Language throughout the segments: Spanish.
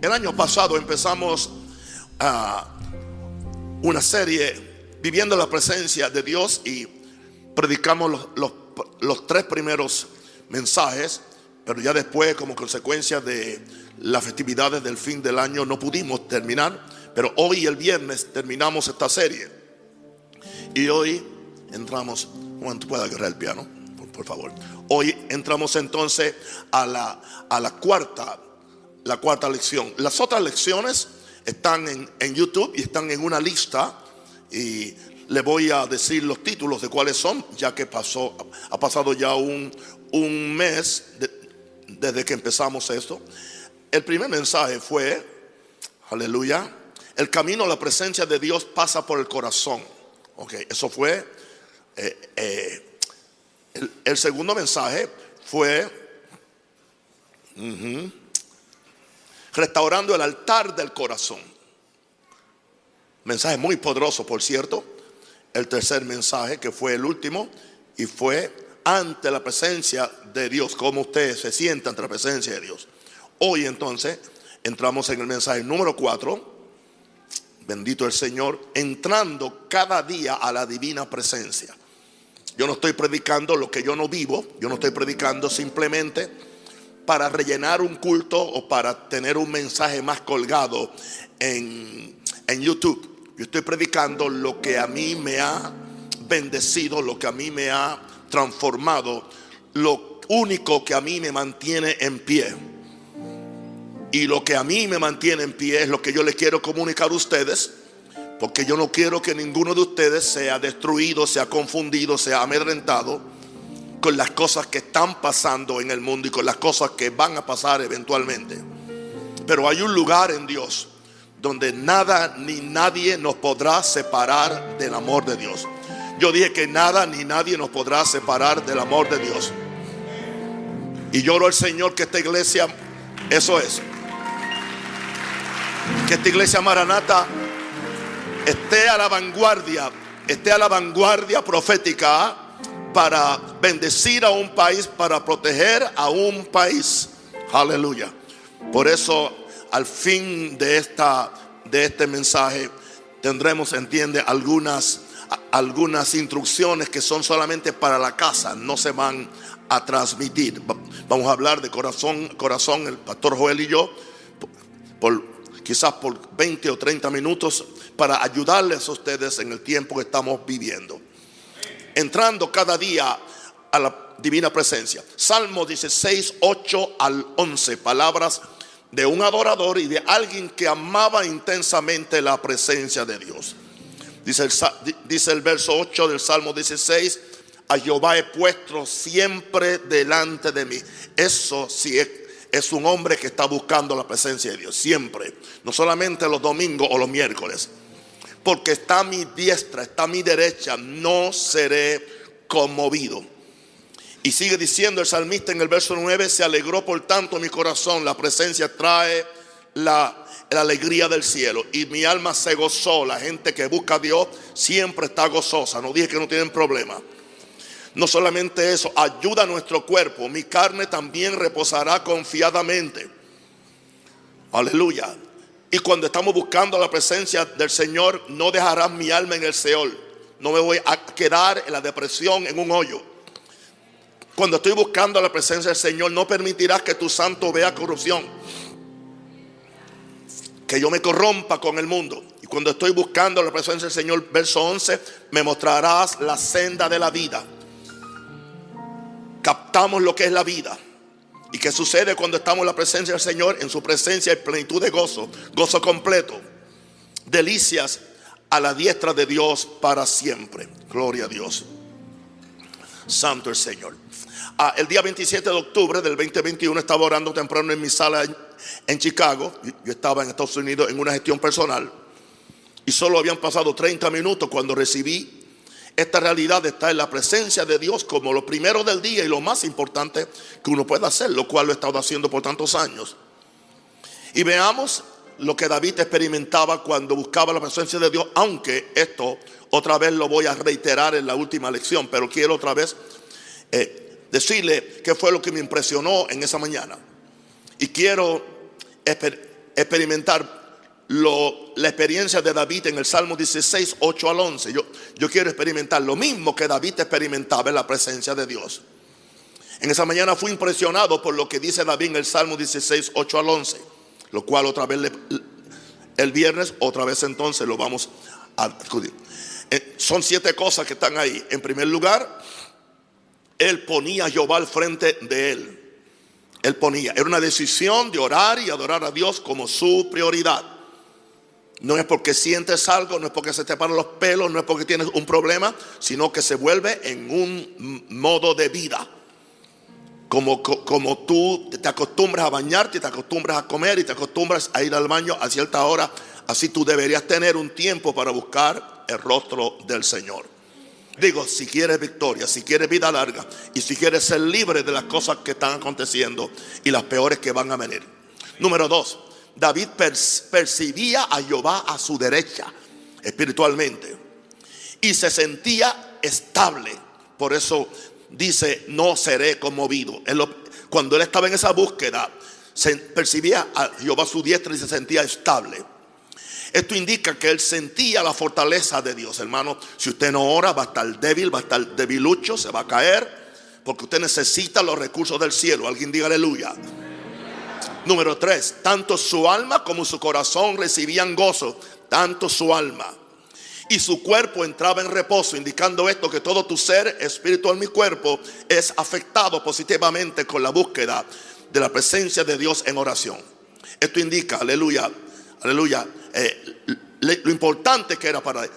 El año pasado empezamos a una serie viviendo la presencia de Dios y predicamos los, tres primeros mensajes, pero ya después como consecuencia de las festividades del fin del año no pudimos terminar, pero hoy el viernes terminamos esta serie y hoy entramos, Juan, tú puedes agarrar el piano, por, favor. Hoy entramos entonces a la cuarta, la cuarta lección. Las otras lecciones están en, en YouTube y están en una lista y le voy a decir los títulos de cuáles son, ya que pasó, ha pasado ya un, un mes de- desde que empezamos esto. El primer mensaje fue, aleluya, el camino a la presencia de Dios pasa por el corazón. Ok, eso fue. eh, eh, el, segundo mensaje fue restaurando el altar del corazón. Mensaje muy poderoso, por cierto. El tercer mensaje, que fue el último, y fue ante la presencia de Dios, cómo usted se siente ante la presencia de Dios. Hoy entonces entramos en el mensaje número cuatro. Bendito el Señor, entrando cada día a la divina presencia. Yo no estoy predicando lo que yo no vivo, yo no estoy predicando simplemente para rellenar un culto o para tener un mensaje más colgado en, en YouTube. Yo estoy predicando lo que a mí me ha bendecido, lo que a mí me ha transformado, lo único que a mí me mantiene en pie. Y lo que a mí me mantiene en pie es lo que yo le quiero comunicar a ustedes, porque yo no quiero que ninguno de ustedes sea destruido, sea confundido, sea amedrentado con las cosas que están pasando en el mundo y con las cosas que van a pasar eventualmente. Pero hay un lugar en Dios donde nada ni nadie nos podrá separar del amor de Dios. Yo dije que nada ni nadie nos podrá separar del amor de Dios. Y lloro al Señor que esta iglesia, eso es, que esta iglesia maranata esté a la vanguardia, esté a la vanguardia profética para bendecir a un país, para proteger a un país. Aleluya. Por eso, al fin de, esta, de este mensaje, tendremos, entiende, algunas, algunas instrucciones que son solamente para la casa, no se van a transmitir. Va- Vamos a hablar de corazón, corazón, el pastor Joel y yo, por, quizás por 20 o 30 minutos, para ayudarles a ustedes en el tiempo que estamos viviendo entrando cada día a la divina presencia. Salmo 16, 8 al 11, palabras de un adorador y de alguien que amaba intensamente la presencia de Dios. Dice el, el verso 8 del Salmo 16, a Jehová he puesto siempre delante de mí. Eso sí es un hombre que está buscando la presencia de Dios, siempre, no solamente los domingos o los miércoles porque está a mi diestra, está a mi derecha, no seré conmovido. Y sigue diciendo el salmista en el verso 9, se alegró por tanto mi corazón, la presencia trae la, la alegría del cielo. Y mi alma se gozó, la gente que busca a Dios siempre está gozosa, no dije que no tienen problema. No solamente eso, ayuda a nuestro cuerpo, mi carne también reposará confiadamente. Aleluya. Y cuando estamos buscando la presencia del Señor, no dejarás mi alma en el Seol. No me voy a quedar en la depresión, en un hoyo. Cuando estoy buscando la presencia del Señor, no permitirás que tu santo vea corrupción. Que yo me corrompa con el mundo. Y cuando estoy buscando la presencia del Señor, verso 11, me mostrarás la senda de la vida. Captamos lo que es la vida. ¿Y qué sucede cuando estamos en la presencia del Señor? En su presencia hay plenitud de gozo, gozo completo, delicias a la diestra de Dios para siempre. Gloria a Dios. Santo el Señor. Ah, el día 27 de octubre del 2021 estaba orando temprano en mi sala en, Chicago. Yo estaba en Estados Unidos en una gestión personal. Y solo habían pasado 30 minutos cuando recibí esta realidad estar en la presencia de Dios como lo primero del día y lo más importante que uno puede hacer, lo cual lo he estado haciendo por tantos años. Y veamos lo que David experimentaba cuando buscaba la presencia de Dios, aunque esto otra vez lo voy a reiterar en la última lección, pero quiero otra vez eh, decirle qué fue lo que me impresionó en esa mañana. Y quiero experimentar la experiencia de David en el Salmo 16, 8 al 11. Yo, yo quiero experimentar lo mismo que David experimentaba en la presencia de Dios. En esa mañana fui impresionado por lo que dice David en el Salmo 16, 8 al 11, lo cual otra vez el viernes, otra vez entonces lo vamos a discutir. Eh, son siete cosas que están ahí. En primer lugar, él ponía a Jehová al frente de él. Él ponía, era una decisión de orar y adorar a Dios como su prioridad. No es porque sientes algo, no es porque se te paran los pelos, no es porque tienes un problema, sino que se vuelve en un modo de vida. Como, como tú te acostumbras a bañarte, te acostumbras a comer y te acostumbras a ir al baño a cierta hora, así tú deberías tener un tiempo para buscar el rostro del Señor. Digo, si quieres victoria, si quieres vida larga y si quieres ser libre de las cosas que están aconteciendo y las peores que van a venir. Número dos, David percibía a Jehová a su derecha espiritualmente y se sentía estable. Por eso dice, no seré conmovido. cuando él estaba en esa búsqueda, se percibía a Jehová a su diestra y se sentía estable. Esto indica que él sentía la fortaleza de Dios, hermano. Si usted no ora, va a estar débil, va a estar debilucho, se va a caer, porque usted necesita los recursos del cielo. Alguien diga aleluya. Número tres, tanto su alma como su corazón recibían gozo, tanto su alma y su cuerpo entraba en reposo, indicando esto que todo tu ser, espiritual, mi cuerpo, es afectado positivamente con la búsqueda de la presencia de Dios en oración. Esto indica, aleluya, aleluya, eh, lo importante que era para él.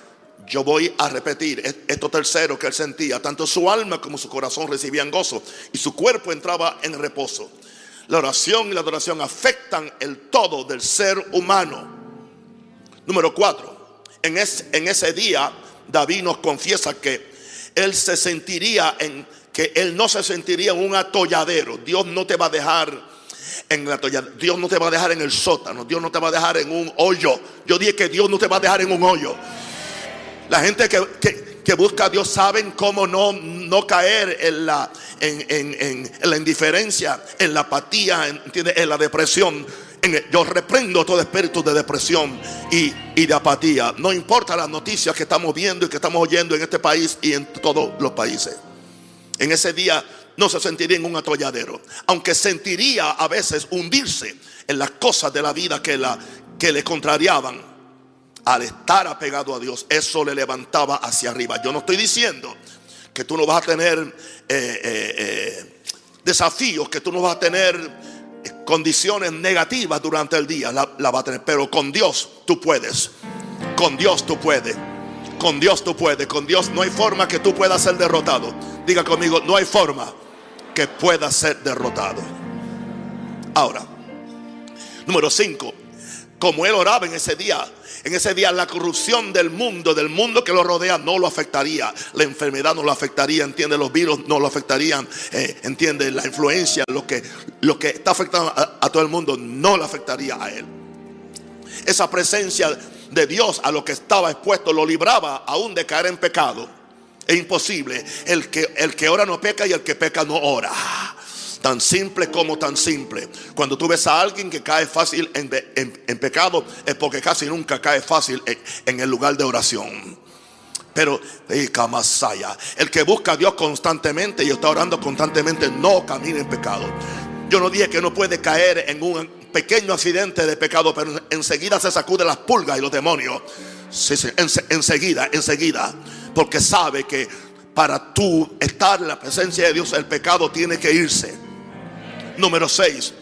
Yo voy a repetir esto tercero que él sentía, tanto su alma como su corazón recibían gozo y su cuerpo entraba en reposo. La oración y la adoración afectan el todo del ser humano. Número cuatro, en, ese día David nos confiesa que él se sentiría en que él no se sentiría en un atolladero. Dios no te va a dejar en el atolladero. Dios no te va a dejar en el sótano. Dios no te va a dejar en un hoyo. Yo dije que Dios no te va a dejar en un hoyo. La gente que, busca a Dios saben cómo no, no caer en la, en, en, en la indiferencia, en la apatía, en la depresión yo reprendo todo espíritu de depresión y, y, de apatía. No importa las noticias que estamos viendo y que estamos oyendo en este país y en todos los países. En ese día no se sentiría en un atolladero, aunque sentiría a veces hundirse en las cosas de la vida que, la, que le contrariaban. Al estar apegado a Dios, eso le levantaba hacia arriba. Yo no estoy diciendo que tú no vas a tener eh, eh, eh, desafíos, que tú no vas a tener condiciones negativas durante el día, la, va a tener. Pero con Dios tú puedes. Con Dios tú puedes. Con Dios tú puedes. Con Dios no hay forma que tú puedas ser derrotado. Diga conmigo, no hay forma que pueda ser derrotado. Ahora, número 5. Como él oraba en ese día, en ese día la corrupción del mundo, del mundo que lo rodea, no lo afectaría. La enfermedad no lo afectaría, entiende, los virus no lo afectarían, eh, entiende, la influencia, lo que, lo que está afectando a, todo el mundo, no lo afectaría a él. Esa presencia de Dios a lo que estaba expuesto lo libraba aún de caer en pecado. Es imposible. El que, el que ora no peca y el que peca no ora. Tan simple como tan simple. Cuando tú ves a alguien que cae fácil en, pecado, es porque casi nunca cae fácil en, el lugar de oración. Pero, el que busca a Dios constantemente y está orando constantemente, no camina en pecado. Yo no dije que no puede caer en un pequeño accidente de pecado, pero enseguida se sacude las pulgas y los demonios. enseguida, enseguida. Porque sabe que para tú estar en la presencia de Dios, el pecado tiene que irse. Número 6.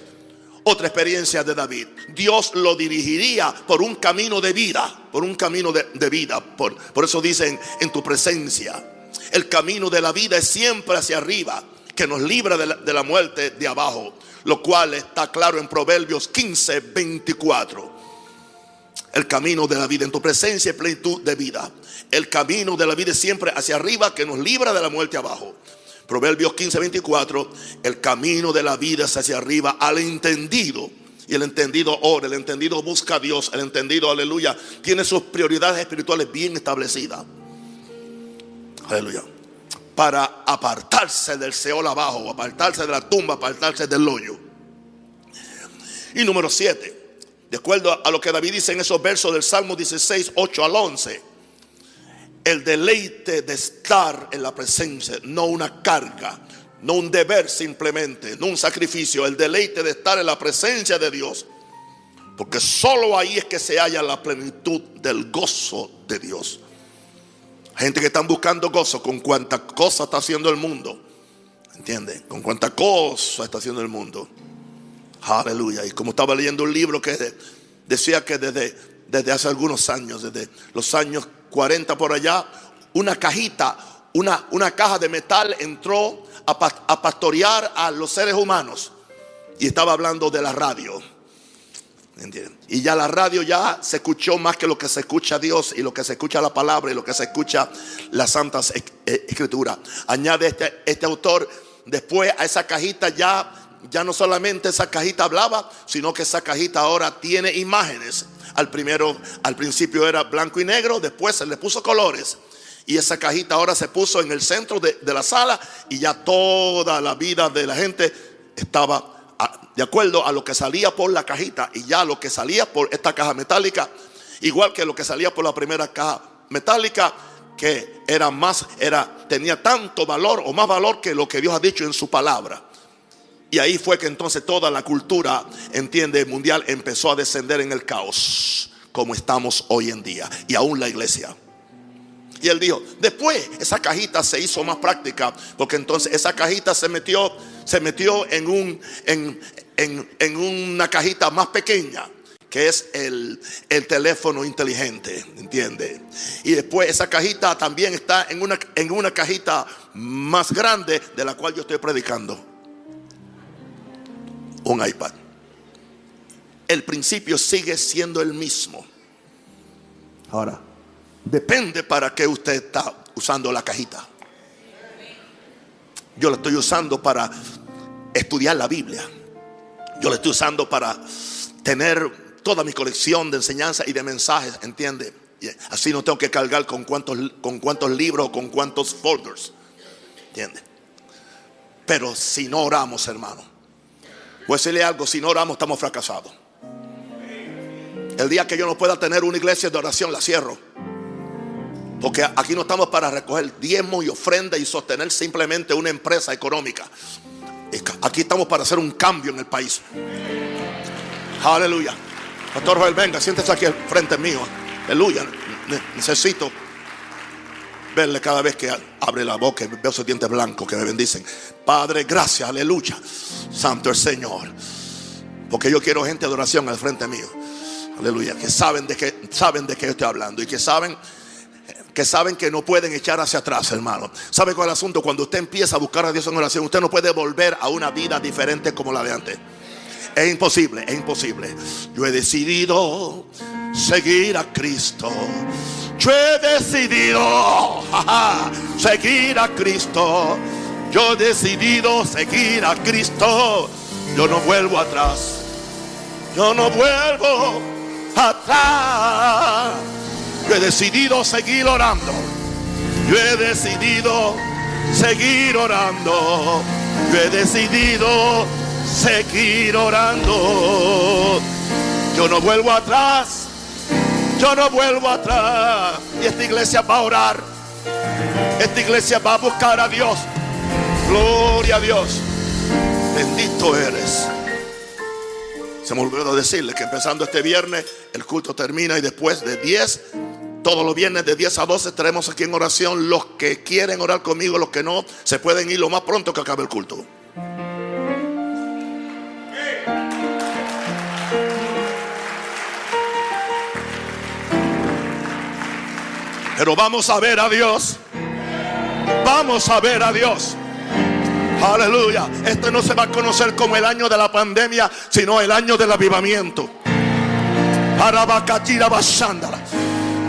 Otra experiencia de David. Dios lo dirigiría por un camino de vida. Por un camino de, vida. Por, por eso dicen en tu presencia. El camino de la vida es siempre hacia arriba. Que nos libra de la, de la muerte de abajo. Lo cual está claro en Proverbios 15, 24. El camino de la vida en tu presencia y plenitud de vida. El camino de la vida es siempre hacia arriba que nos libra de la muerte abajo. Proverbios 15, 24, el camino de la vida es hacia arriba al entendido. Y el entendido ora, el entendido busca a Dios, el entendido, aleluya, tiene sus prioridades espirituales bien establecidas. Aleluya. Para apartarse del Seol abajo, apartarse de la tumba, apartarse del hoyo. Y número 7, de acuerdo a lo que David dice en esos versos del Salmo 16, 8 al 11, el deleite de estar en la presencia, no una carga, no un deber simplemente, no un sacrificio, el deleite de estar en la presencia de Dios. Porque solo ahí es que se halla la plenitud del gozo de Dios. Gente que están buscando gozo con cuánta cosa está haciendo el mundo. ¿Entienden? Con cuánta cosa está haciendo el mundo. Aleluya. Y como estaba leyendo un libro que decía que desde, desde hace algunos años, desde los años 40 por allá, una cajita, una, una caja de metal entró a, pastorear a los seres humanos. Y estaba hablando de la radio. Y ya la radio ya se escuchó más que lo que se escucha Dios y lo que se escucha la palabra y lo que se escucha las santas eh, escrituras. Añade este, este autor, después a esa cajita ya ya no solamente esa cajita hablaba, sino que esa cajita ahora tiene imágenes. Al primero, al principio era blanco y negro, después se le puso colores. Y esa cajita ahora se puso en el centro de, de la sala y ya toda la vida de la gente estaba de acuerdo a lo que salía por la cajita y ya lo que salía por esta caja metálica, igual que lo que salía por la primera caja metálica, que era más, era, tenía tanto valor o más valor que lo que Dios ha dicho en su palabra. Y ahí fue que entonces toda la cultura, entiende, mundial empezó a descender en el caos, como estamos hoy en día, y aún la iglesia. Y él dijo, después esa cajita se hizo más práctica, porque entonces esa cajita se metió, se metió en, un, en, una cajita más pequeña que es el, el, teléfono inteligente, ¿entiende? Y después esa cajita también está en una, en una cajita más grande de la cual yo estoy predicando. Un iPad. El principio sigue siendo el mismo. Ahora, Depende para qué usted está usando la cajita. Yo la estoy usando para estudiar la Biblia. Yo la estoy usando para tener toda mi colección de enseñanzas y de mensajes, ¿entiende? Así no tengo que cargar con cuántos, con cuántos libros o con cuántos folders. ¿Entiende? Pero si no oramos, hermano, voy decirle algo, si no oramos estamos fracasados. El día que yo no pueda tener una iglesia de oración, la cierro. Porque aquí no estamos para recoger diezmo y ofrenda y sostener simplemente una empresa económica. Aquí estamos para hacer un cambio en el país. Aleluya. Pastor Joel, venga, siéntese aquí al frente mío. Aleluya. Necesito verle cada vez que abre la boca veo sus dientes blancos que me bendicen. Padre, gracias, aleluya. Santo el Señor. Porque yo quiero gente de oración al frente mío. Aleluya. Que saben de qué saben de qué estoy hablando y que saben que saben que no pueden echar hacia atrás, hermano. ¿Sabe cuál es el asunto? Cuando usted empieza a buscar a Dios en oración, usted no puede volver a una vida diferente como la de antes. Es imposible, es imposible. Yo he decidido seguir a Cristo. Yo he decidido seguir a Cristo. Yo he decidido seguir a Cristo. Yo no vuelvo atrás. Yo no vuelvo atrás. Yo he decidido seguir orando. Yo he decidido seguir orando. Yo he decidido seguir orando. Yo no vuelvo atrás. Yo no vuelvo atrás. Y esta iglesia va a orar. Esta iglesia va a buscar a Dios. Gloria a Dios. Bendito eres. Se me olvidó decirle que empezando este viernes el culto termina y después de 10 todos los viernes de 10 a 12 estaremos aquí en oración. Los que quieren orar conmigo, los que no, se pueden ir lo más pronto que acabe el culto. Pero vamos a ver a Dios. Vamos a ver a Dios. Aleluya. Este no se va a conocer como el año de la pandemia, sino el año del avivamiento.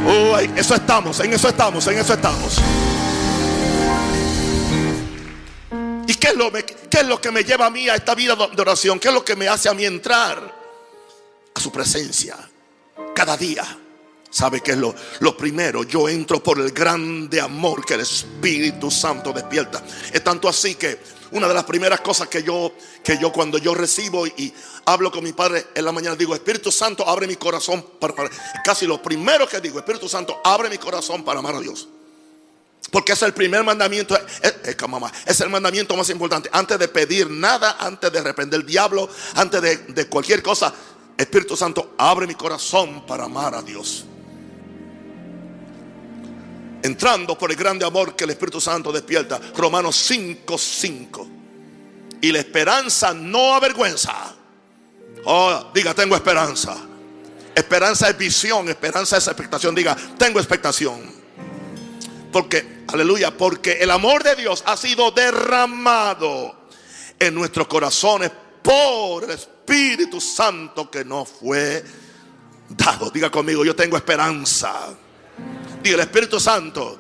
Oh, eso estamos, en eso estamos, en eso estamos. ¿Y qué es, lo, qué es lo que me lleva a mí a esta vida de oración? ¿Qué es lo que me hace a mí entrar a su presencia cada día? ¿Sabe qué es lo, primero? Yo entro por el grande amor que el Espíritu Santo despierta. Es tanto así que una de las primeras cosas que yo, que yo cuando yo recibo y hablo con mi padre en la mañana, digo, Espíritu Santo, abre mi corazón para, casi lo primero que digo, Espíritu Santo, abre mi corazón para amar a Dios. Porque es el primer mandamiento, es, es, el mandamiento más importante. Antes de pedir nada, antes de reprender el diablo, antes de, de cualquier cosa, Espíritu Santo, abre mi corazón para amar a Dios entrando por el grande amor que el Espíritu Santo despierta. Romanos 5, 5. Y la esperanza no avergüenza. Oh, diga, tengo esperanza. Esperanza es visión, esperanza es expectación. Diga, tengo expectación. Porque, aleluya, porque el amor de Dios ha sido derramado en nuestros corazones por el Espíritu Santo que nos fue dado. Diga conmigo, yo tengo esperanza. Y el Espíritu Santo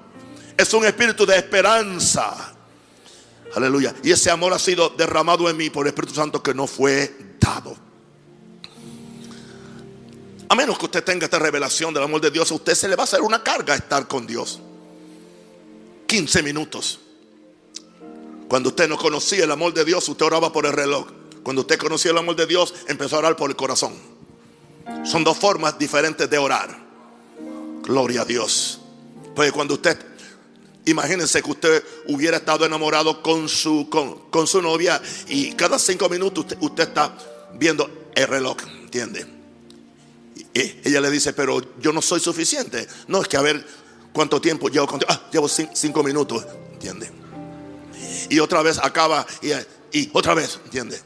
es un espíritu de esperanza. Aleluya. Y ese amor ha sido derramado en mí por el Espíritu Santo que no fue dado. A menos que usted tenga esta revelación del amor de Dios, a usted se le va a hacer una carga estar con Dios. 15 minutos. Cuando usted no conocía el amor de Dios, usted oraba por el reloj. Cuando usted conocía el amor de Dios, empezó a orar por el corazón. Son dos formas diferentes de orar. Gloria a Dios. Pues cuando usted, imagínense que usted hubiera estado enamorado con su, con, su novia y cada cinco minutos usted, está viendo el reloj, ¿entiende? Y ella le dice, pero yo no soy suficiente. No, es que a ver cuánto tiempo llevo contigo. Ah, llevo cinco, minutos, ¿entiende? Y otra vez acaba y, y otra vez, ¿entiende?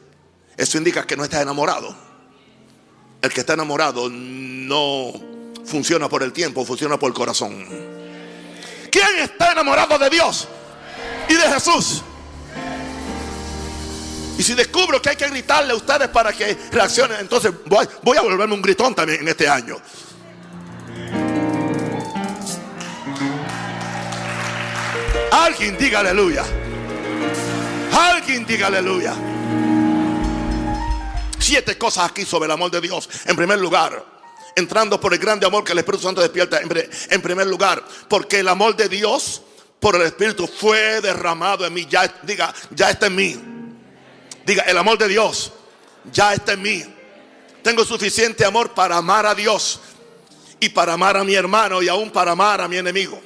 Eso indica que no está enamorado. El que está enamorado no funciona por el tiempo, funciona por el corazón. ¿Quién está enamorado de Dios y de Jesús? Y si descubro que hay que gritarle a ustedes para que reaccionen, entonces voy, voy a volverme un gritón también en este año. Alguien diga aleluya. Alguien diga aleluya. Siete cosas aquí sobre el amor de Dios. En primer lugar, entrando por el grande amor que el Espíritu Santo despierta en primer lugar, porque el amor de Dios por el Espíritu fue derramado en mí. Ya, diga, ya está en mí. Diga, el amor de Dios ya está en mí. Tengo suficiente amor para amar a Dios y para amar a mi hermano y aún para amar a mi enemigo.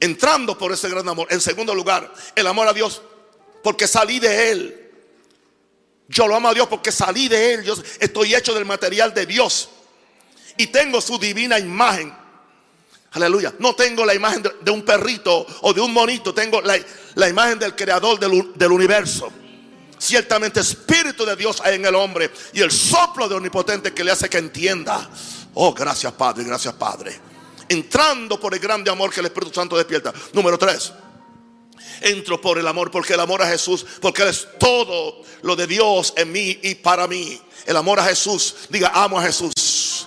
Entrando por ese gran amor. En segundo lugar, el amor a Dios porque salí de Él. Yo lo amo a Dios porque salí de Él. Estoy hecho del material de Dios. Y tengo su divina imagen. Aleluya. No tengo la imagen de, un perrito o de un monito. Tengo la, imagen del creador del, del, universo. Ciertamente Espíritu de Dios hay en el hombre. Y el soplo de omnipotente que le hace que entienda. Oh, gracias Padre, gracias Padre. Entrando por el grande amor que el Espíritu Santo despierta. Número tres entro por el amor, porque el amor a Jesús, porque Él es todo lo de Dios en mí y para mí. El amor a Jesús, diga, amo a Jesús.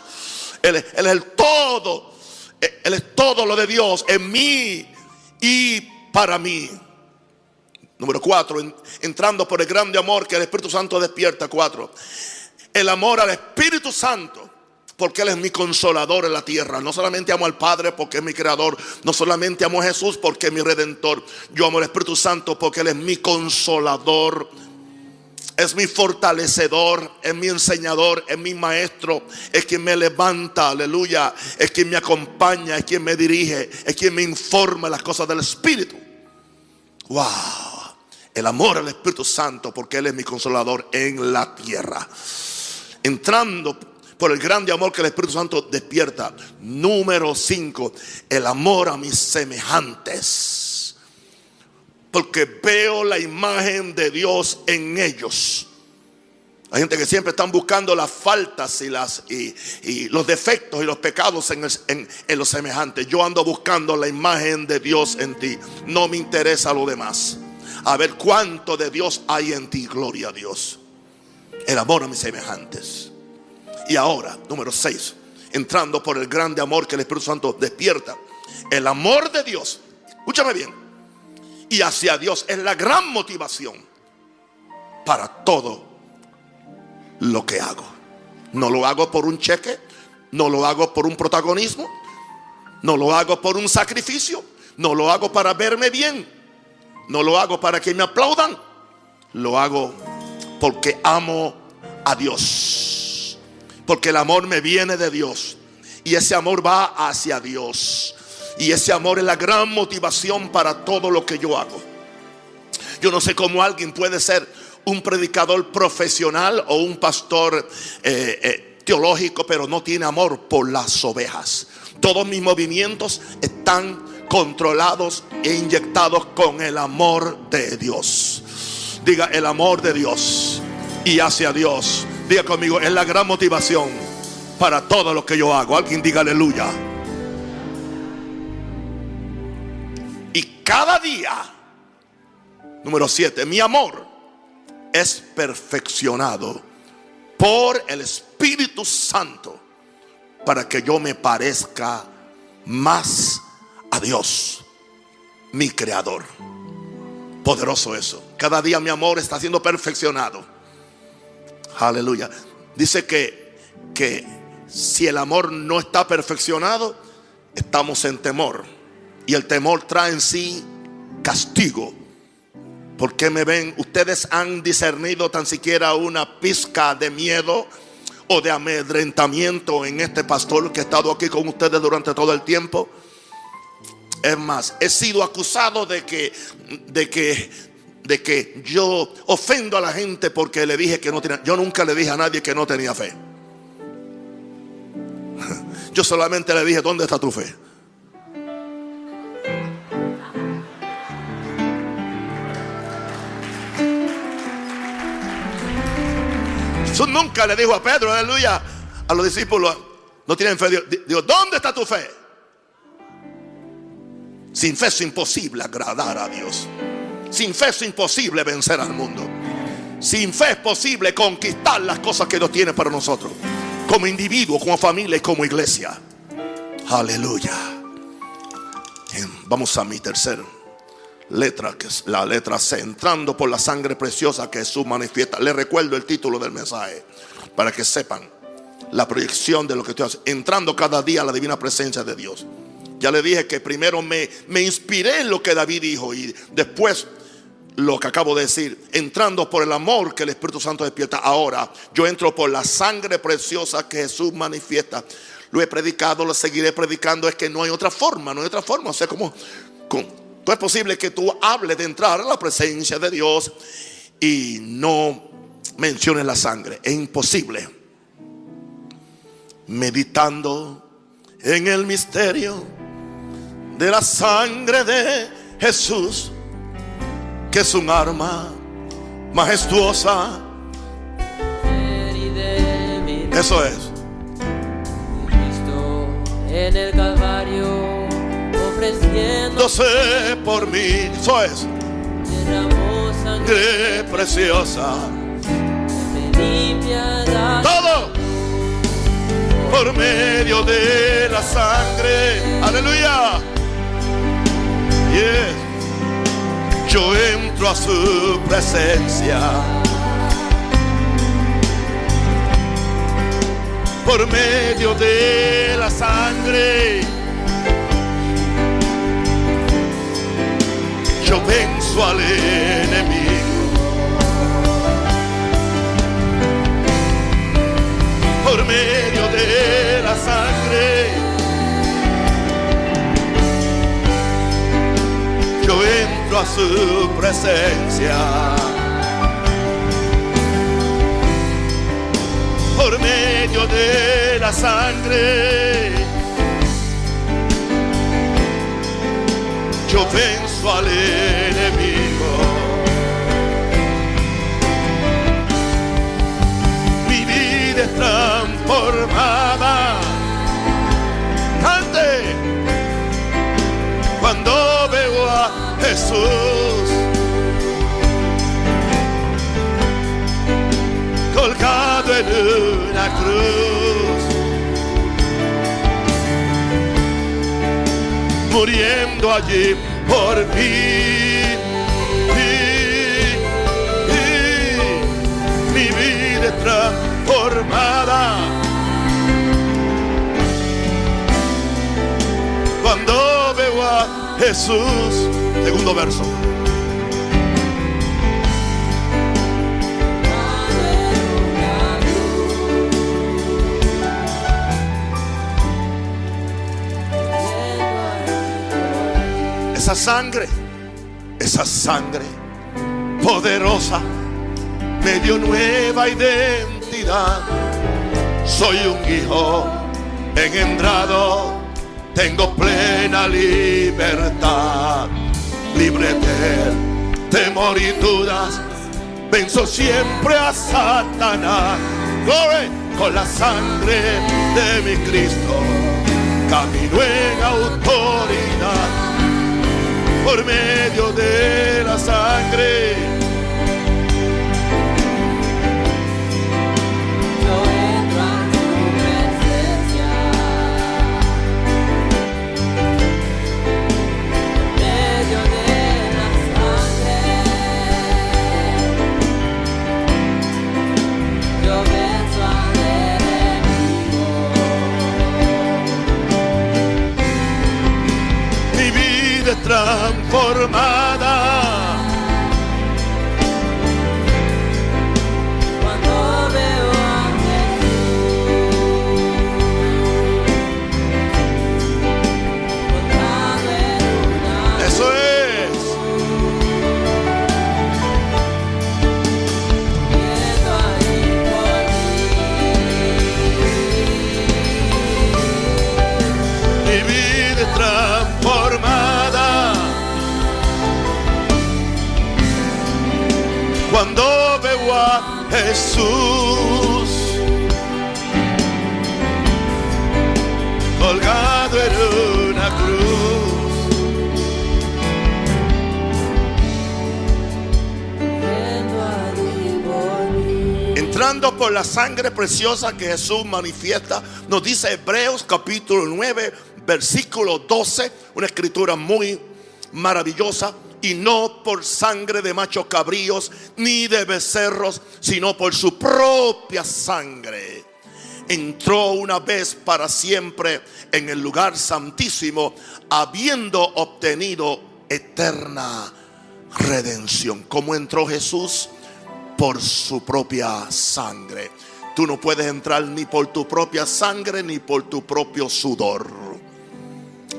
Él, es el todo, Él es todo lo de Dios en mí y para mí. Número cuatro, entrando por el grande amor que el Espíritu Santo despierta. Cuatro, el amor al Espíritu Santo porque Él es mi consolador en la tierra. No solamente amo al Padre porque es mi creador. No solamente amo a Jesús porque es mi redentor. Yo amo al Espíritu Santo porque Él es mi consolador. Es mi fortalecedor, es mi enseñador, es mi maestro, es quien me levanta, aleluya, es quien me acompaña, es quien me dirige, es quien me informa las cosas del Espíritu. Wow, el amor al Espíritu Santo porque Él es mi consolador en la tierra. Entrando por el grande amor que el Espíritu Santo despierta. Número 5, el amor a mis semejantes. Porque veo la imagen de Dios en ellos. Hay gente que siempre están buscando las faltas y, las, y, los defectos y los pecados en, en los semejantes. Yo ando buscando la imagen de Dios en ti. No me interesa lo demás. A ver cuánto de Dios hay en ti. Gloria a Dios. El amor a mis semejantes. Y ahora, número 6, entrando por el grande amor que el Espíritu Santo despierta. El amor de Dios, escúchame bien, y hacia Dios es la gran motivación para todo lo que hago. No lo hago por un cheque, No lo hago por un protagonismo. No lo hago por un sacrificio. No lo hago para verme bien. No lo hago para que me aplaudan. Lo hago porque amo a Dios. Porque el amor me viene de Dios. Y ese amor va hacia Dios. Y ese amor es la gran motivación para todo lo que yo hago. Yo no sé cómo alguien puede ser un predicador profesional o un pastor eh, eh, teológico, pero no tiene amor por las ovejas. Todos mis movimientos están controlados e inyectados con el amor de Dios. Diga el amor de Dios y hacia Dios. Diga conmigo, es la gran motivación para todo lo que yo hago. Alguien diga aleluya. Y cada día Número 7, mi amor es perfeccionado por el Espíritu Santo para que yo me parezca más a Dios, mi creador. Poderoso eso. Cada día mi amor está siendo perfeccionado. Aleluya. Dice que, que si el amor no está perfeccionado, estamos en temor. Y el temor trae en sí castigo ¿Por qué me ven? Ustedes han discernido tan siquiera una pizca de miedo o de amedrentamiento en este pastor que ha estado aquí con ustedes durante todo el tiempo. Es más, he sido acusado de que, de que, de que yo ofendo a la gente porque le dije que no tenía. Yo nunca le dije a nadie que no tenía fe. Yo solamente le dije, ¿dónde está tu fe? Jesús nunca le dijo a Pedro, aleluya, a los discípulos, no tienen fe. Digo, ¿dónde está tu fe? Sin fe es imposible agradar a Dios. Sin fe es imposible vencer al mundo. Sin fe es posible conquistar las cosas que Dios tiene para nosotros. Como individuo, como familia y como iglesia. Aleluya. Vamos a mi tercer letra, que es la letra C, entrando por la sangre preciosa que Jesús manifiesta. Le recuerdo el título del mensaje para que sepan la proyección de lo que estoy haciendo. Entrando cada día a la divina presencia de Dios. Ya le dije que primero me, me inspiré en lo que David dijo y después lo que acabo de decir, entrando por el amor que el Espíritu Santo despierta. Ahora yo entro por la sangre preciosa que Jesús manifiesta. Lo he predicado, lo seguiré predicando. Es que no hay otra forma, no hay otra forma. O sea, como, es posible que tú hables de entrar a la presencia de Dios y no menciones la sangre. Es imposible. Meditando en el misterio de la sangre de Jesús, que es un arma majestuosa. Eso es. en el Calvario ofreciéndose por mí. Eso es. sangre preciosa. Todo por medio de la sangre. Aleluya. Yes. Yo entro su presencia. Por medio de la sangre yo venzo al enemigo. Por medio de la sangre, yo entro a su presencia. Por medio de la sangre, yo venzo al enemigo. Mi vida es transformada. Jesús. Colgado en una cruz. muriendo allí por mí. Jesús. Segundo verso. Esa sangre, esa sangre poderosa me dio nueva identidad. Soy un hijo engendrado, tengo plena libertad, libre de temor y dudas. Venzo siempre a Satanás. Gloria con la sangre de mi Cristo. Camino en autoridad por medio de la sangre. Transformada. Sangre preciosa que Jesús manifiesta, nos dice Hebreos capítulo 9, versículo 12, una escritura muy maravillosa. Y no por sangre de machos cabríos ni de becerros, sino por su propia sangre. Entró una vez para siempre en el lugar santísimo, habiendo obtenido eterna redención. ¿Cómo entró Jesús? por su propia sangre. Tú no puedes entrar ni por tu propia sangre ni por tu propio sudor.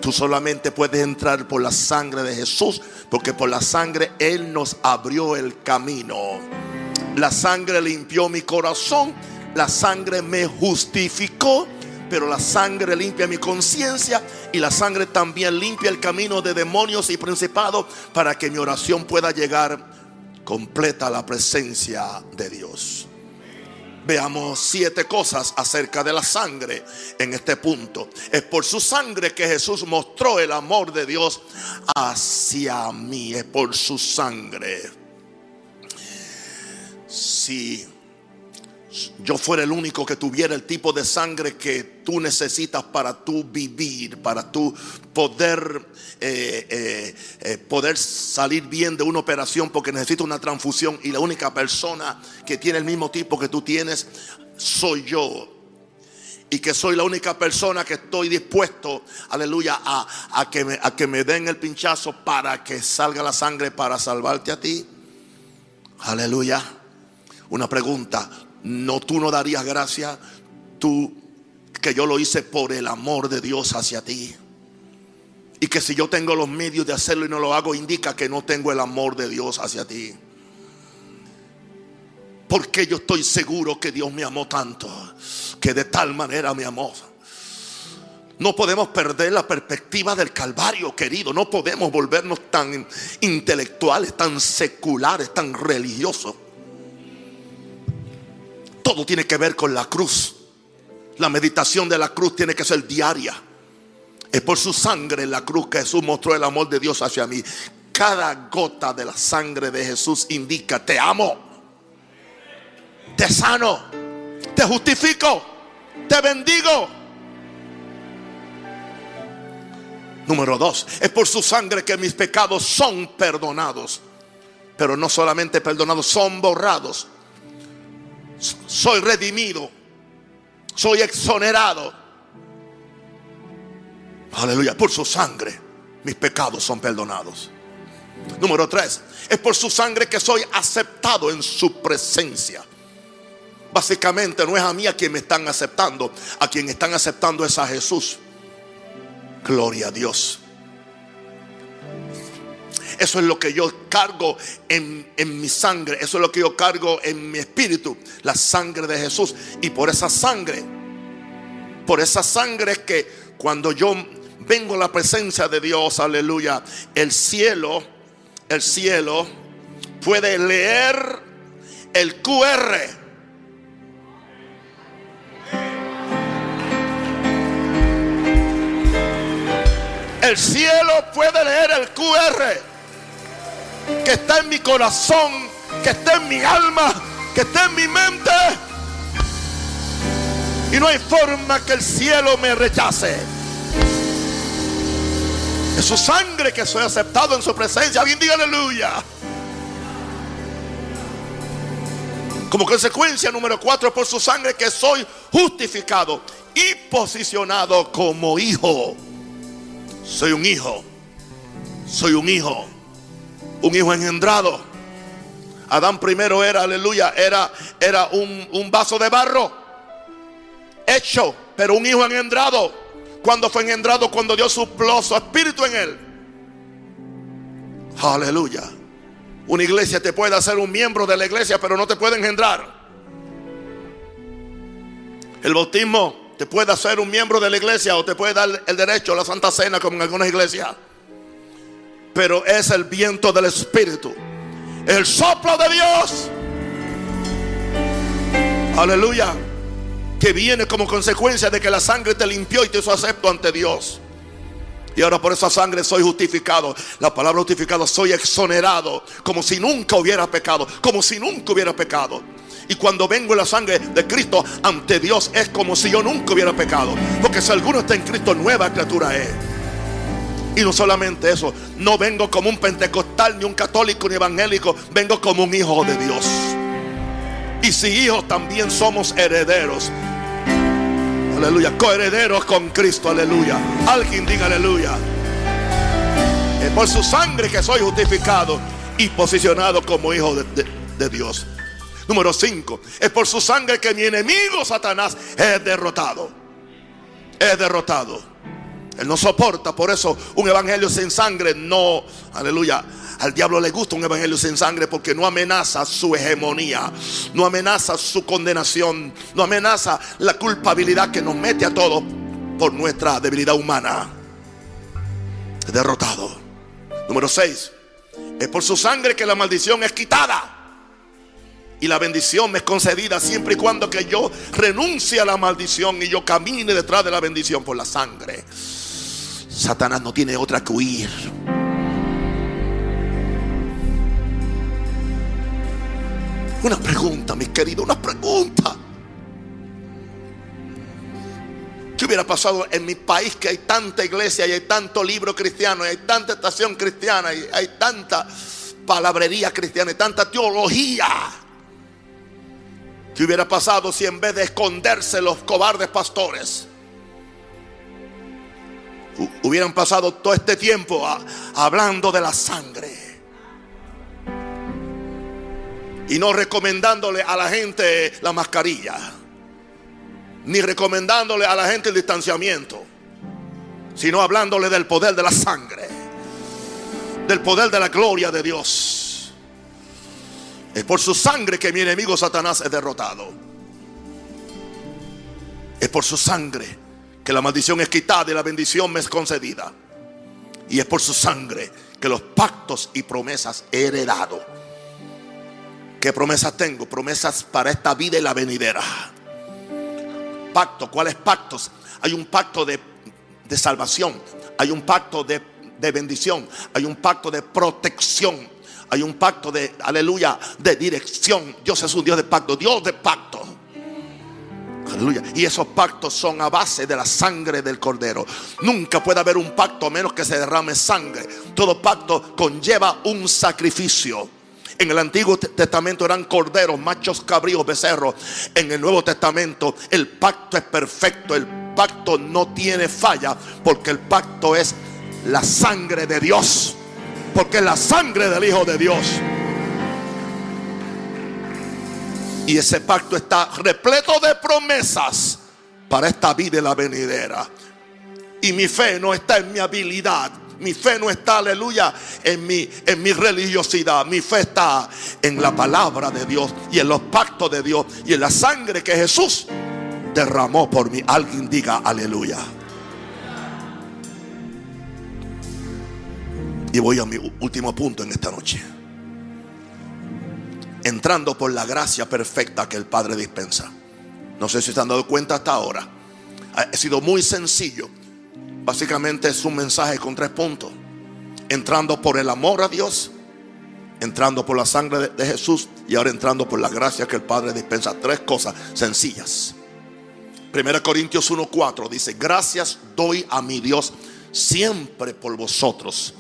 Tú solamente puedes entrar por la sangre de Jesús, porque por la sangre Él nos abrió el camino. La sangre limpió mi corazón, la sangre me justificó, pero la sangre limpia mi conciencia y la sangre también limpia el camino de demonios y principados para que mi oración pueda llegar completa a la presencia de Dios. Veamos siete cosas acerca de la sangre en este punto. Es por su sangre que Jesús mostró el amor de Dios hacia mí. Es por su sangre. Si yo fuera el único que tuviera el tipo de sangre que tú necesitas para tú vivir, para tú poder, eh, eh, eh, poder salir bien de una operación porque necesitas una transfusión y la única persona que tiene el mismo tipo que tú tienes soy yo. Y que soy la única persona que estoy dispuesto, aleluya, a, a que me, a que me den el pinchazo para que salga la sangre para salvarte a ti. Aleluya. Una pregunta, ¿no tú no darías gracias tú que yo lo hice por el amor de Dios hacia ti? Y que si yo tengo los medios de hacerlo y no lo hago, indica que no tengo el amor de Dios hacia ti. Porque yo estoy seguro que Dios me amó tanto, que de tal manera me amó. No podemos perder la perspectiva del Calvario, querido. No podemos volvernos tan intelectuales, tan seculares, tan religiosos. Todo tiene que ver con la cruz. La meditación de la cruz tiene que ser diaria. Es por su sangre en la cruz que Jesús mostró el amor de Dios hacia mí. Cada gota de la sangre de Jesús indica, te amo, te sano, te justifico, te bendigo. Número dos, es por su sangre que mis pecados son perdonados. Pero no solamente perdonados, son borrados. Soy redimido. Soy exonerado. Aleluya, por su sangre. mis pecados son perdonados. Número tres, es por su sangre que soy aceptado en su presencia. Básicamente no es a mí a quien me están aceptando, a quien están aceptando es a Jesús. Gloria a Dios. Eso es lo que yo cargo en, en, mi sangre. Eso es lo que yo cargo en mi espíritu. La sangre de Jesús. Y por esa sangre, por esa sangre es que cuando yo vengo a la presencia de Dios, aleluya, el cielo, el cielo puede leer el QR El cielo puede leer el QR que está en mi corazón, que está en mi alma, que está en mi mente. Y no hay forma que el cielo me rechace. Es su sangre que soy aceptado en su presencia. Alguien diga aleluya. Como consecuencia número cuatro, por su sangre que soy justificado y posicionado como hijo. Soy un hijo. Soy un hijo. Un hijo engendrado. Adán primero era, aleluya, era, era un, un vaso de barro. Hecho, pero un hijo engendrado. Cuando fue engendrado, cuando Dios supló su espíritu en él. Aleluya. Una iglesia te puede hacer un miembro de la iglesia, pero no te puede engendrar. El bautismo te puede hacer un miembro de la iglesia o te puede dar el derecho a la Santa Cena como en algunas iglesias. Pero es el viento del Espíritu. El soplo de Dios. Aleluya. Que viene como consecuencia de que la sangre te limpió y te hizo acepto ante Dios. Y ahora por esa sangre soy justificado. La palabra justificado, soy exonerado. Como si nunca hubiera pecado. Como si nunca hubiera pecado. Y cuando vengo en la sangre de Cristo ante Dios es como si yo nunca hubiera pecado. Porque si alguno está en Cristo, nueva criatura es. Y no solamente eso, no vengo como un pentecostal, ni un católico, ni evangélico, vengo como un hijo de Dios. Y si hijos también somos herederos. Aleluya, coherederos con Cristo, aleluya. Alguien diga aleluya. Es por su sangre que soy justificado y posicionado como hijo de, Dios. Número 5. Es por su sangre que mi enemigo Satanás es derrotado. Es derrotado. Él no soporta, por eso un evangelio sin sangre no, aleluya. Al diablo le gusta un evangelio sin sangre porque no amenaza su hegemonía, no amenaza su condenación, no amenaza la culpabilidad que nos mete a todos por nuestra debilidad humana. Derrotado. Número 6. Es por su sangre que la maldición es quitada. Y la bendición me es concedida siempre y cuando que yo renuncie a la maldición y yo camine detrás de la bendición por la sangre. Satanás no tiene otra que huir. Una pregunta, mis queridos, una pregunta. ¿Qué hubiera pasado en mi país que hay tanta iglesia y hay tanto libro cristiano y hay tanta estación cristiana y hay tanta palabrería cristiana y tanta teología? ¿Qué hubiera pasado si en vez de esconderse los cobardes pastores hubieran pasado todo este tiempo hablando de la sangre? Y no recomendándole a la gente la mascarilla, ni recomendándole a la gente el distanciamiento, sino hablándole del poder de la sangre, del poder de la gloria de Dios. Es por su sangre que mi enemigo Satanás es derrotado. Es por su sangre que la maldición es quitada y la bendición me es concedida. Y es por su sangre que los pactos y promesas he heredado. ¿Qué promesas tengo? Promesas para esta vida y la venidera. Pacto, ¿cuáles pactos? Hay un pacto de, de salvación, hay un pacto de, de bendición, hay un pacto de protección hay un pacto de, aleluya, de dirección. Dios es un Dios de pacto, Dios de pacto. Aleluya. Y esos pactos son a base de la sangre del cordero. Nunca puede haber un pacto a menos que se derrame sangre. Todo pacto conlleva un sacrificio. En el Antiguo Testamento eran corderos, machos, cabríos, becerros. En el Nuevo Testamento el pacto es perfecto. El pacto no tiene falla porque el pacto es la sangre de Dios. Porque es la sangre del Hijo de Dios. Y ese pacto está repleto de promesas para esta vida y la venidera. Y mi fe no está en mi habilidad. Mi fe no está, aleluya, en mi, en mi religiosidad. Mi fe está en la palabra de Dios y en los pactos de Dios y en la sangre que Jesús derramó por mí. Alguien diga aleluya. Y voy a mi último punto en esta noche. Entrando por la gracia perfecta que el Padre dispensa. No sé si se han dado cuenta hasta ahora. Ha sido muy sencillo. Básicamente es un mensaje con tres puntos. Entrando por el amor a Dios, entrando por la sangre de, Jesús y ahora entrando por la gracia que el Padre dispensa. Tres cosas sencillas. 1 Corintios 1:4 dice, gracias doy a mi Dios siempre por vosotros.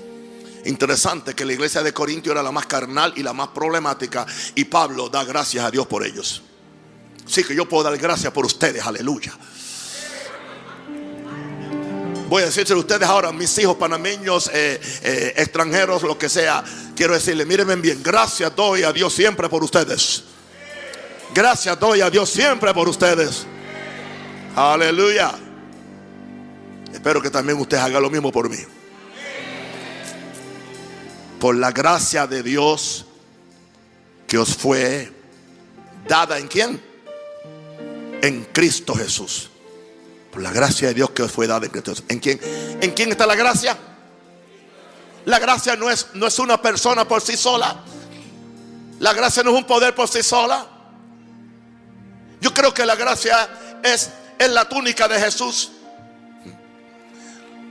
Interesante que la iglesia de Corintio era la más carnal y la más problemática y Pablo da gracias a Dios por ellos. Sí que yo puedo dar gracias por ustedes, aleluya. Voy a decirse a ustedes ahora, mis hijos panameños, eh, eh, extranjeros, lo que sea. Quiero decirle, mírenme bien, gracias doy a Dios siempre por ustedes. Gracias doy a Dios siempre por ustedes. Aleluya. Espero que también usted haga lo mismo por mí. Por la gracia de Dios que os fue dada en quién? En Cristo Jesús. Por la gracia de Dios que os fue dada en Cristo Jesús. ¿En quién? ¿En quién está la gracia? La gracia no es, no es una persona por sí sola. La gracia no es un poder por sí sola. Yo creo que la gracia es, es la túnica de Jesús.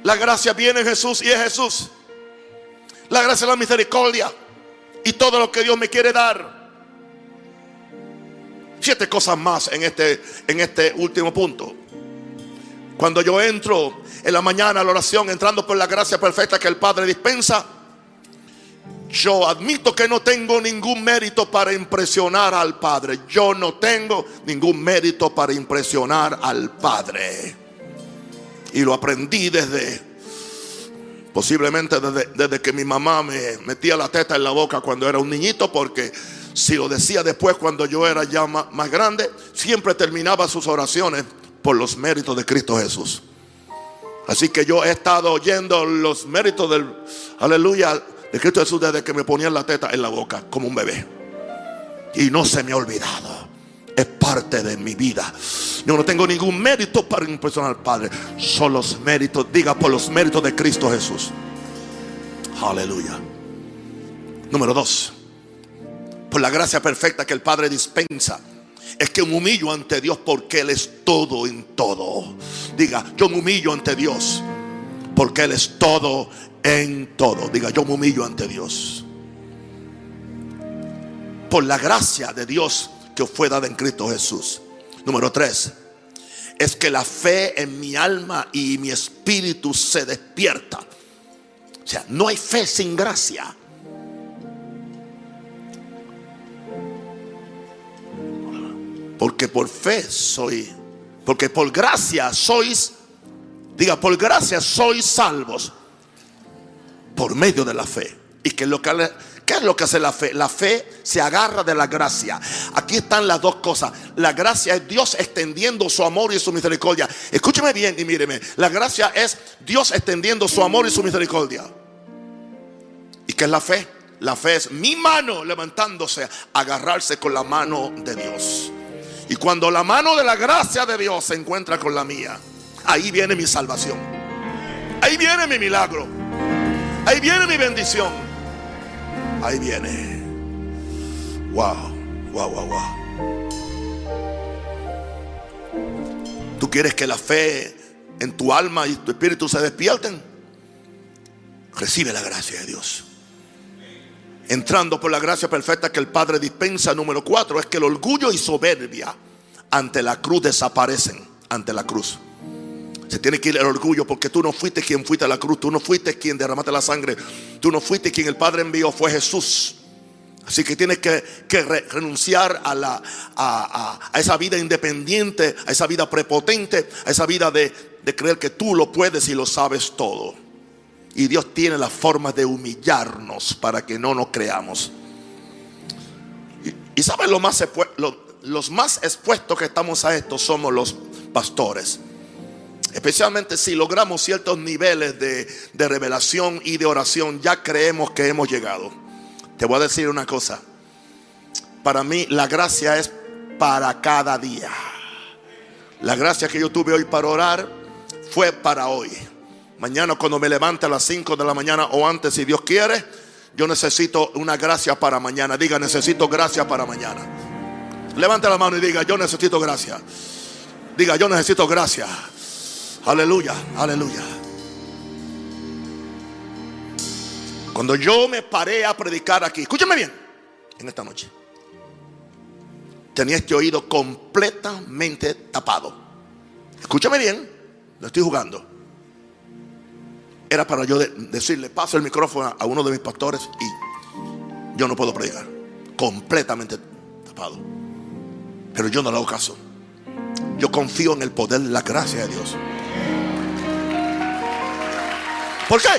La gracia viene en Jesús y es Jesús. La gracia es la misericordia y todo lo que Dios me quiere dar. Siete cosas más en este, en este último punto. Cuando yo entro en la mañana a la oración, entrando por la gracia perfecta que el Padre dispensa, yo admito que no tengo ningún mérito para impresionar al Padre. Yo no tengo ningún mérito para impresionar al Padre. Y lo aprendí desde, posiblemente desde, desde que mi mamá me metía la teta en la boca cuando era un niñito, porque si lo decía después cuando yo era ya más, más grande, siempre terminaba sus oraciones por los méritos de Cristo Jesús. Así que yo he estado oyendo los méritos del, aleluya, de Cristo Jesús desde que me ponían la teta en la boca como un bebé. Y no se me ha olvidado. Es parte de mi vida. Yo no tengo ningún mérito para impresionar al Padre. Son los méritos, diga por los méritos de Cristo Jesús. Aleluya. Número dos. Por la gracia perfecta que el Padre dispensa. Es que me humillo ante Dios porque Él es todo en todo. Diga, yo me humillo ante Dios porque Él es todo en todo. Diga, yo me humillo ante Dios. Por la gracia de Dios que fue dada en Cristo Jesús. Número tres, es que la fe en mi alma y mi espíritu se despierta. O sea, no hay fe sin gracia. Porque por fe soy, porque por gracia sois, diga, por gracia sois salvos por medio de la fe. Y que lo que ¿Qué es lo que hace la fe? La fe se agarra de la gracia. Aquí están las dos cosas. La gracia es Dios extendiendo su amor y su misericordia. Escúcheme bien y míreme. La gracia es Dios extendiendo su amor y su misericordia. ¿Y qué es la fe? La fe es mi mano levantándose, agarrarse con la mano de Dios. Y cuando la mano de la gracia de Dios se encuentra con la mía, ahí viene mi salvación. Ahí viene mi milagro. Ahí viene mi bendición. Ahí viene. Wow, wow, wow, wow. ¿Tú quieres que la fe en tu alma y tu espíritu se despierten? Recibe la gracia de Dios. Entrando por la gracia perfecta que el Padre dispensa, número cuatro, es que el orgullo y soberbia ante la cruz desaparecen, ante la cruz. Se tiene que ir el orgullo porque tú no fuiste quien fuiste a la cruz, tú no fuiste quien derramaste la sangre, tú no fuiste quien el Padre envió, fue Jesús. Así que tienes que, que re, renunciar a, esa vida independiente, a esa vida prepotente, a esa vida de, creer que tú lo puedes y lo sabes todo. Y Dios tiene la forma de humillarnos para que no nos creamos. Y, ¿saben lo más los más expuestos que estamos a esto somos los pastores? Especialmente si logramos ciertos niveles de, de revelación y de oración, ya creemos que hemos llegado. Te voy a decir una cosa. Para mí la gracia es para cada día. La gracia que yo tuve hoy para orar fue para hoy. Mañana cuando me levante a las 5 de la mañana o antes, si Dios quiere, yo necesito una gracia para mañana. Diga, necesito gracia para mañana. Levante la mano y diga, yo necesito gracia. Diga, yo necesito gracia. Aleluya, aleluya. Cuando yo me paré a predicar aquí, escúchame bien, en esta noche, tenía este oído completamente tapado. Escúchame bien, lo estoy jugando. Era para yo de- decirle, paso el micrófono a uno de mis pastores y yo no puedo predicar. Completamente tapado. Pero yo no le hago caso. Yo confío en el poder de la gracia de Dios. ¿Por qué?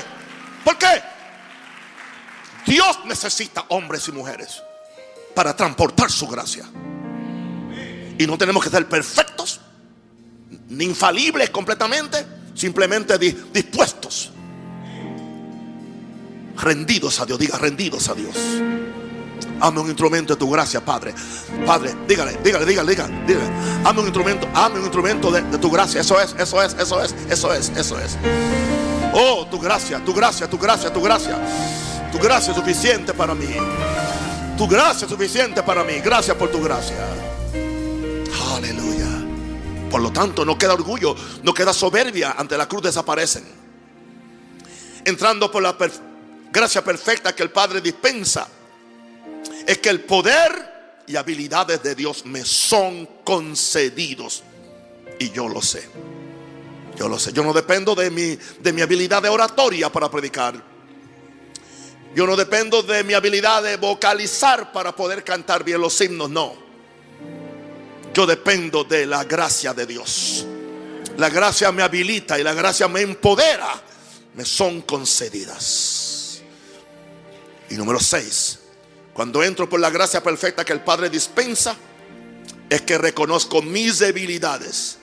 ¿Por qué? Dios necesita hombres y mujeres para transportar su gracia. Y no tenemos que ser perfectos, ni infalibles completamente, simplemente di- dispuestos. Rendidos a Dios, diga rendidos a Dios. Hazme un instrumento de tu gracia, Padre. Padre, dígale, dígale, dígale, dígale. dígale. Hazme un instrumento, hazme un instrumento de tu gracia. Eso es, eso es, eso es, eso es, eso es. Oh, tu gracia, tu gracia, tu gracia, tu gracia. Tu gracia es suficiente para mí. Tu gracia es suficiente para mí. Gracias por tu gracia. Aleluya. Por lo tanto, no queda orgullo, no queda soberbia ante la cruz, desaparecen. Entrando por la gracia perfecta que el Padre dispensa, es que el poder y habilidades de Dios me son concedidos. Y yo lo sé. Yo lo sé. Yo no dependo de mi, de mi habilidad de oratoria para predicar. Yo no dependo de mi habilidad de vocalizar para poder cantar bien los himnos. No. Yo dependo de la gracia de Dios. La gracia me habilita y la gracia me empodera. Me son concedidas. Y número seis. Cuando entro por la gracia perfecta que el Padre dispensa, es que reconozco mis debilidades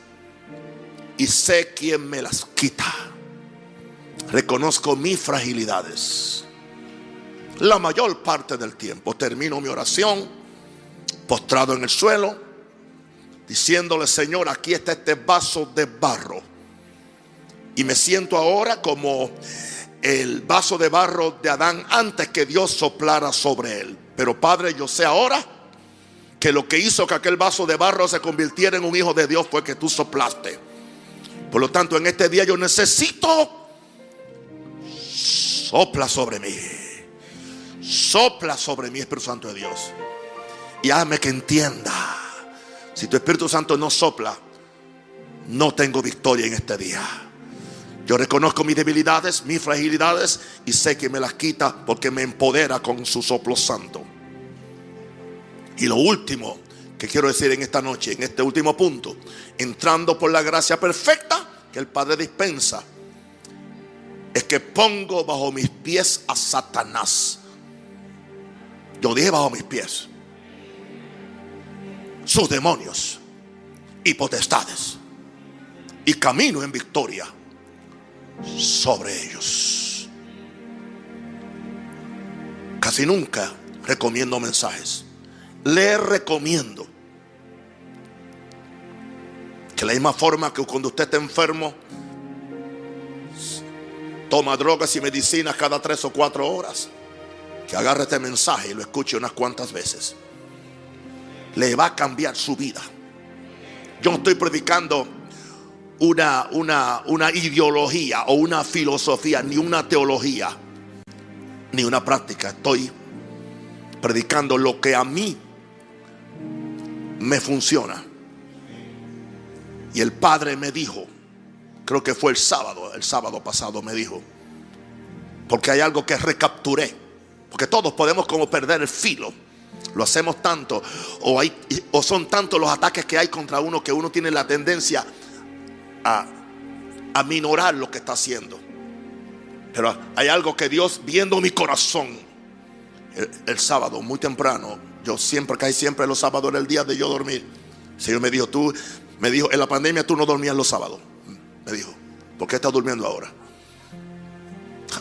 y sé quién me las quita. Reconozco mis fragilidades. La mayor parte del tiempo termino mi oración postrado en el suelo, diciéndole, Señor, aquí está este vaso de barro. Y me siento ahora como el vaso de barro de Adán antes que Dios soplara sobre él. Pero Padre, yo sé ahora que lo que hizo que aquel vaso de barro se convirtiera en un hijo de Dios fue que tú soplaste. Por lo tanto, en este día yo necesito sopla sobre mí. Sopla sobre mí, Espíritu Santo de Dios. Y hazme que entienda. Si tu Espíritu Santo no sopla, no tengo victoria en este día. Yo reconozco mis debilidades, mis fragilidades y sé que me las quita porque me empodera con su soplo santo. Y lo último que quiero decir en esta noche, en este último punto, entrando por la gracia perfecta que el Padre dispensa, es que pongo bajo mis pies a Satanás. Yo dije bajo mis pies. Sus demonios y potestades. Y camino en victoria sobre ellos. Casi nunca recomiendo mensajes. Le recomiendo que la misma forma que cuando usted está enfermo, toma drogas y medicinas cada tres o cuatro horas, que agarre este mensaje y lo escuche unas cuantas veces. Le va a cambiar su vida. Yo no estoy predicando una, una, una ideología o una filosofía, ni una teología, ni una práctica. Estoy predicando lo que a mí me funciona. Y el Padre me dijo, creo que fue el sábado, el sábado pasado me dijo, porque hay algo que recapturé, porque todos podemos como perder el filo. Lo hacemos tanto, o, hay, o son tantos los ataques que hay contra uno que uno tiene la tendencia a, a minorar lo que está haciendo. Pero hay algo que Dios viendo mi corazón. El sábado, muy temprano, yo siempre caí siempre los sábados era el día de yo dormir. El Señor me dijo, tú, me dijo, en la pandemia tú no dormías los sábados. Me dijo, ¿por qué estás durmiendo ahora?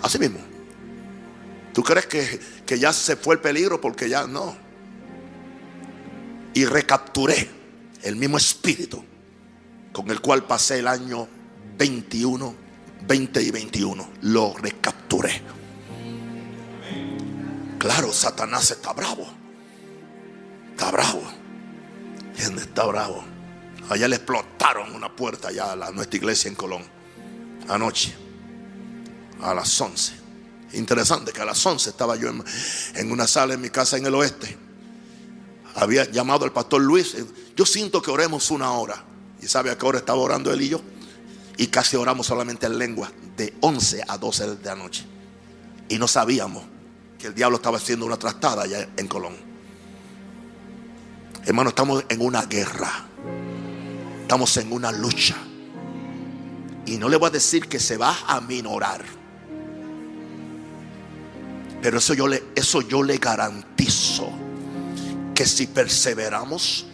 Así mismo. ¿Tú crees que, que ya se fue el peligro? Porque ya no. Y recapturé el mismo espíritu con el cual pasé el año 21, 20 y 21. Lo recapturé. Claro, Satanás está bravo. Está bravo. ¿Entiendes? Está bravo. Allá le explotaron una puerta allá a nuestra iglesia en Colón. Anoche. A las 11. Interesante que a las 11 estaba yo en, en una sala en mi casa en el oeste. Había llamado al pastor Luis. Yo siento que oremos una hora. ¿Y sabe a qué hora estaba orando él y yo? Y casi oramos solamente en lengua. De 11 a 12 de la noche. Y no sabíamos que el diablo estaba haciendo una trastada allá en Colón. Hermano, estamos en una guerra. Estamos en una lucha. Y no le voy a decir que se va a minorar. Pero eso yo le, eso yo le garantizo. Que si perseveramos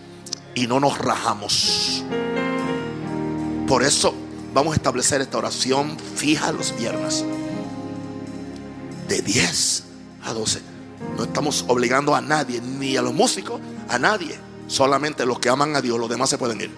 y no nos rajamos. Por eso vamos a establecer esta oración fija los viernes. De 10 a 12. No estamos obligando a nadie, ni a los músicos, a nadie. Solamente los que aman a Dios, los demás se pueden ir.